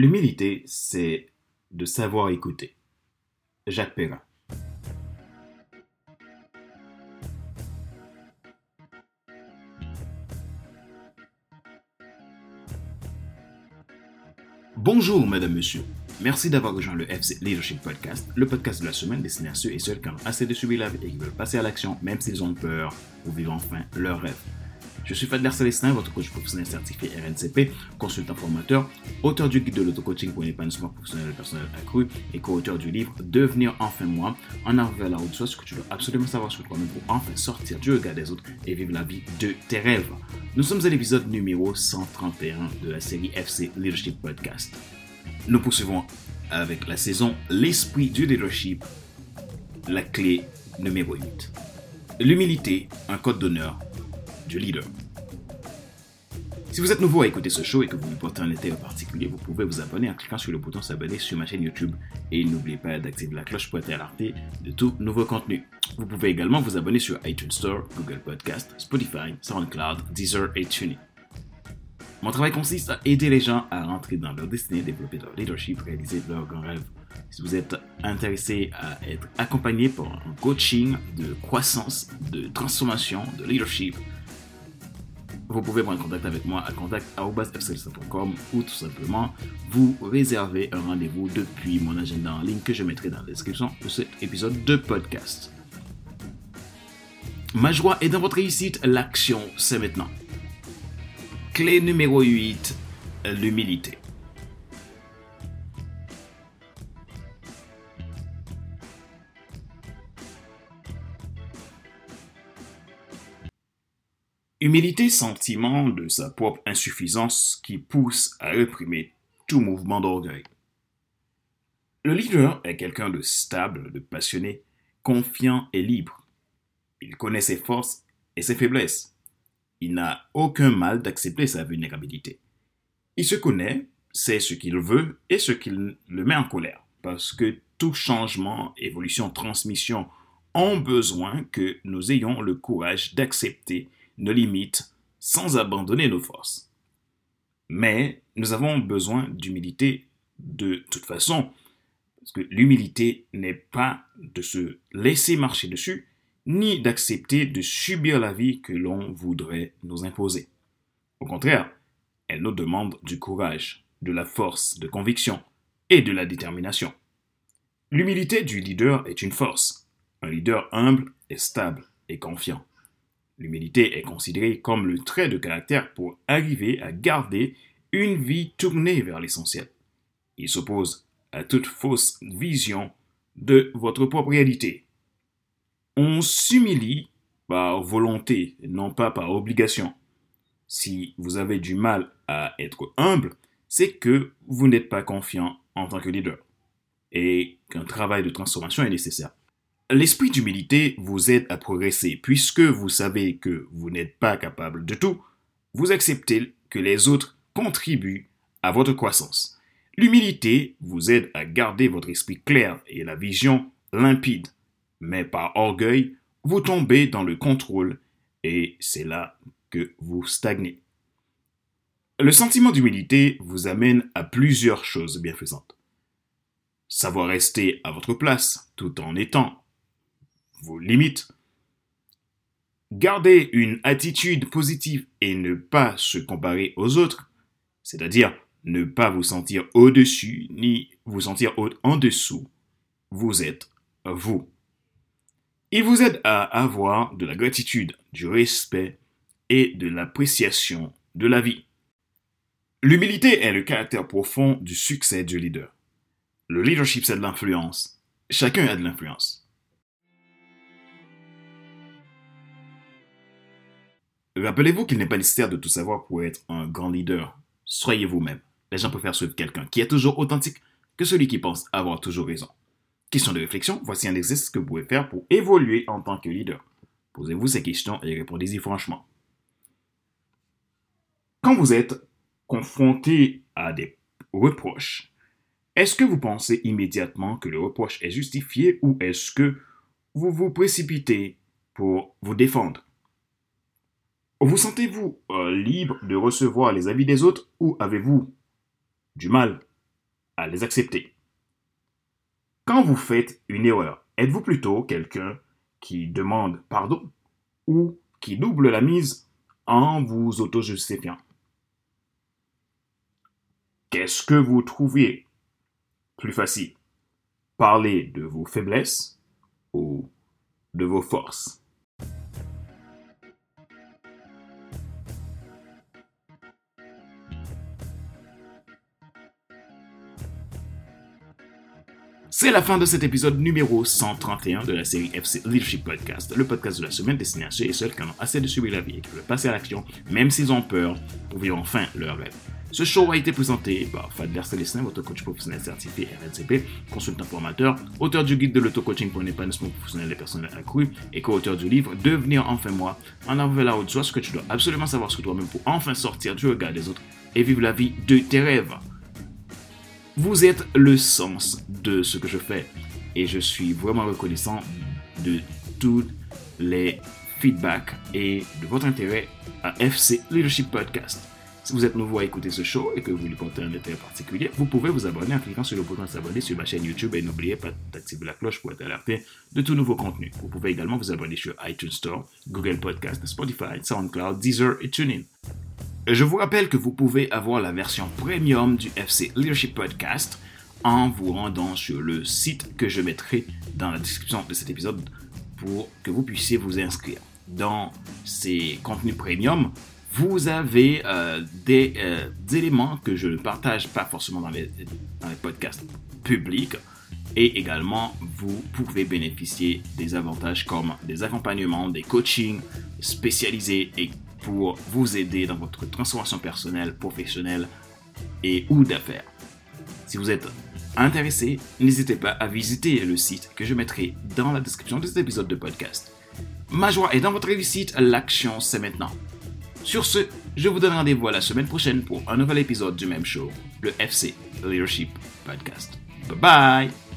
L'humilité, c'est de savoir écouter. Jacques Perrin. Bonjour, madame, monsieur. Merci d'avoir rejoint le FC Leadership Podcast, le podcast de la semaine destiné à ceux et celles qui ont assez de subir la vie et qui veulent passer à l'action, même s'ils ont peur, ou vivre enfin leur rêve. Je suis Fadler Célestin, votre coach professionnel certifié RNCP, consultant formateur, auteur du guide de l'auto-coaching pour l'épanouissement professionnel et personnel accru et co-auteur du livre Devenir enfin moi, en arrivant vers la route soit ce que tu dois absolument savoir sur toi-même pour enfin sortir du regard des autres et vivre la vie de tes rêves. Nous sommes à l'épisode numéro 131 de la série FC Leadership Podcast. Nous poursuivons avec la saison L'esprit du leadership, la clé numéro 8. L'humilité, un code d'honneur leader. Si vous êtes nouveau à écouter ce show et que vous portez un intérêt particulier, vous pouvez vous abonner en cliquant sur le bouton s'abonner sur ma chaîne YouTube et n'oubliez pas d'activer la cloche pour être alerté de tout nouveau contenu. Vous pouvez également vous abonner sur iTunes Store, Google Podcast, Spotify, SoundCloud, Deezer et TuneIn. Mon travail consiste à aider les gens à rentrer dans leur destinée, développer leur leadership, réaliser leurs grands rêves. Si vous êtes intéressé à être accompagné pour un coaching de croissance, de transformation, de leadership, vous pouvez prendre contact avec moi à contact.fcl.com ou tout simplement vous réserver un rendez-vous depuis mon agenda en ligne que je mettrai dans la description de cet épisode de podcast. Ma joie est dans votre réussite, l'action c'est maintenant. Clé numéro 8, l'humilité. Humilité, sentiment de sa propre insuffisance qui pousse à réprimer tout mouvement d'orgueil. Le leader est quelqu'un de stable, de passionné, confiant et libre. Il connaît ses forces et ses faiblesses. Il n'a aucun mal d'accepter sa vulnérabilité. Il se connaît, sait ce qu'il veut et ce qui le met en colère, parce que tout changement, évolution, transmission ont besoin que nous ayons le courage d'accepter nos limites sans abandonner nos forces. Mais nous avons besoin d'humilité de toute façon, parce que l'humilité n'est pas de se laisser marcher dessus, ni d'accepter de subir la vie que l'on voudrait nous imposer. Au contraire, elle nous demande du courage, de la force de conviction et de la détermination. L'humilité du leader est une force. Un leader humble est stable et confiant. L'humilité est considérée comme le trait de caractère pour arriver à garder une vie tournée vers l'essentiel. Il s'oppose à toute fausse vision de votre propre réalité. On s'humilie par volonté, non pas par obligation. Si vous avez du mal à être humble, c'est que vous n'êtes pas confiant en tant que leader et qu'un travail de transformation est nécessaire. L'esprit d'humilité vous aide à progresser puisque vous savez que vous n'êtes pas capable de tout. Vous acceptez que les autres contribuent à votre croissance. L'humilité vous aide à garder votre esprit clair et la vision limpide. Mais par orgueil, vous tombez dans le contrôle et c'est là que vous stagnez. Le sentiment d'humilité vous amène à plusieurs choses bienfaisantes. Savoir rester à votre place tout en étant vos limites. Garder une attitude positive et ne pas se comparer aux autres, c'est-à-dire ne pas vous sentir au-dessus ni vous sentir en dessous, vous êtes vous. Il vous aide à avoir de la gratitude, du respect et de l'appréciation de la vie. L'humilité est le caractère profond du succès du leader. Le leadership, c'est de l'influence. Chacun a de l'influence. Rappelez-vous qu'il n'est pas nécessaire de tout savoir pour être un grand leader. Soyez vous-même. Les gens préfèrent suivre quelqu'un qui est toujours authentique que celui qui pense avoir toujours raison. Question de réflexion, voici un exercice que vous pouvez faire pour évoluer en tant que leader. Posez-vous ces questions et répondez-y franchement. Quand vous êtes confronté à des reproches, est-ce que vous pensez immédiatement que le reproche est justifié ou est-ce que vous vous précipitez pour vous défendre? Vous sentez-vous euh, libre de recevoir les avis des autres ou avez-vous du mal à les accepter? Quand vous faites une erreur, êtes-vous plutôt quelqu'un qui demande pardon ou qui double la mise en vous auto-justifiant? Qu'est-ce que vous trouvez plus facile? Parler de vos faiblesses ou de vos forces? C'est la fin de cet épisode numéro 131 de la série FC Leadership Podcast, le podcast de la semaine destiné à ceux et celles qui en ont assez de subir la vie et qui veulent passer à l'action, même s'ils ont peur, pour vivre enfin leur rêve. Ce show a été présenté par Fadler Célestin, votre coach professionnel certifié RNCP, consultant formateur, auteur du guide de l'auto-coaching pour l'épanouissement professionnel et personnel accru et co-auteur du livre Devenir enfin moi, en avant vers la haute joie, ce que tu dois absolument savoir sur toi-même pour enfin sortir du regard des autres et vivre la vie de tes rêves. Vous êtes le sens de ce que je fais et je suis vraiment reconnaissant de tous les feedbacks et de votre intérêt à FC Leadership Podcast. Si vous êtes nouveau à écouter ce show et que vous lui portez un intérêt particulier, vous pouvez vous abonner en cliquant sur le bouton s'abonner sur ma chaîne YouTube et n'oubliez pas d'activer la cloche pour être alerté de tout nouveau contenu. Vous pouvez également vous abonner sur iTunes Store, Google Podcast, Spotify, SoundCloud, Deezer et TuneIn. Je vous rappelle que vous pouvez avoir la version premium du FC Leadership Podcast en vous rendant sur le site que je mettrai dans la description de cet épisode pour que vous puissiez vous inscrire. Dans ces contenus premium, vous avez euh, des, euh, des, éléments que je ne partage pas forcément dans les podcasts publics. Et également, vous pouvez bénéficier des avantages comme des accompagnements, des coachings spécialisés et pour vous aider dans votre transformation personnelle, professionnelle et ou d'affaires. Si vous êtes intéressé, n'hésitez pas à visiter le site que je mettrai dans la description de cet épisode de podcast. Ma joie est dans votre réussite, l'action c'est maintenant. Sur ce, je vous donne rendez-vous la semaine prochaine pour un nouvel épisode du même show, le FC Leadership Podcast. Bye bye